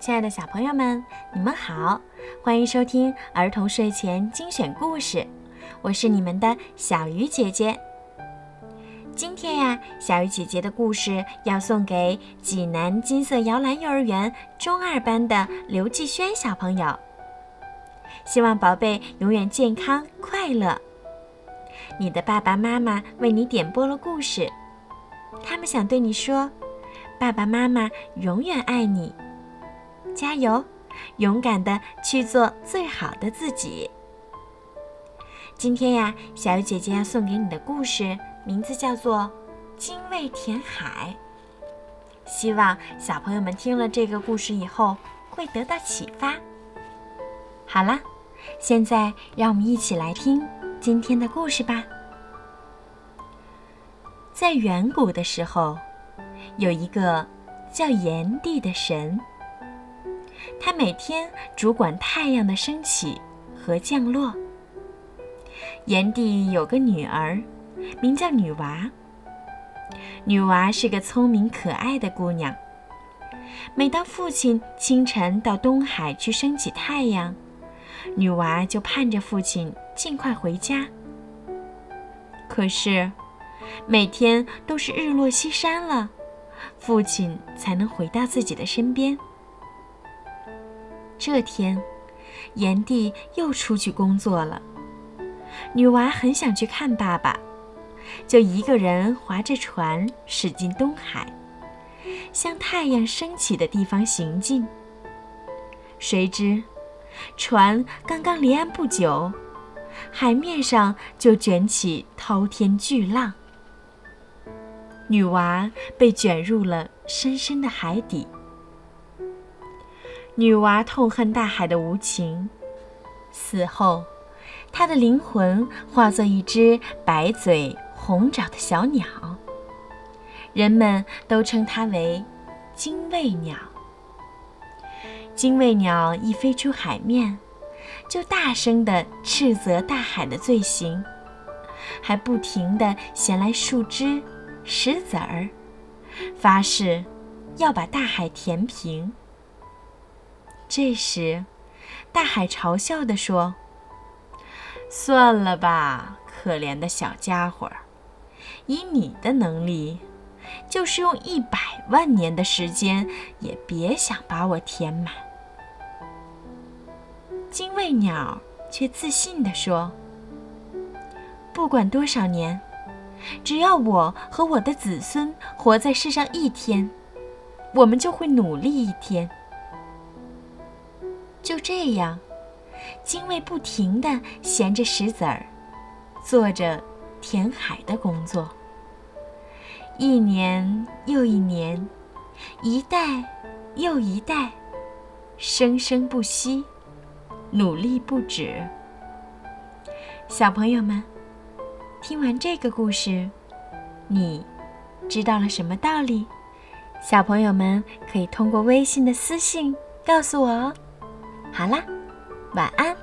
亲爱的小朋友们，你们好，欢迎收听儿童睡前精选故事，我是你们的小鱼姐姐。今天呀，小鱼姐姐的故事要送给济南金色摇篮幼儿园中二班的刘继轩小朋友，希望宝贝永远健康快乐。你的爸爸妈妈为你点播了故事，他们想对你说：“爸爸妈妈永远爱你。”加油，勇敢的去做最好的自己。今天呀，小鱼姐姐要送给你的故事名字叫做《精卫填海》。希望小朋友们听了这个故事以后会得到启发。好了，现在让我们一起来听今天的故事吧。在远古的时候，有一个叫炎帝的神。他每天主管太阳的升起和降落。炎帝有个女儿，名叫女娃。女娃是个聪明可爱的姑娘。每当父亲清晨到东海去升起太阳，女娃就盼着父亲尽快回家。可是，每天都是日落西山了，父亲才能回到自己的身边。这天，炎帝又出去工作了。女娃很想去看爸爸，就一个人划着船驶进东海，向太阳升起的地方行进。谁知，船刚刚离岸不久，海面上就卷起滔天巨浪，女娃被卷入了深深的海底。女娃痛恨大海的无情，死后，她的灵魂化作一只白嘴红爪的小鸟。人们都称它为精卫鸟。精卫鸟一飞出海面，就大声地斥责大海的罪行，还不停地衔来树枝、石子儿，发誓要把大海填平。这时，大海嘲笑地说：“算了吧，可怜的小家伙，以你的能力，就是用一百万年的时间，也别想把我填满。”精卫鸟却自信地说：“不管多少年，只要我和我的子孙活在世上一天，我们就会努力一天。”就这样，精卫不停地衔着石子儿，做着填海的工作。一年又一年，一代又一代，生生不息，努力不止。小朋友们，听完这个故事，你知道了什么道理？小朋友们可以通过微信的私信告诉我哦。好啦，晚安。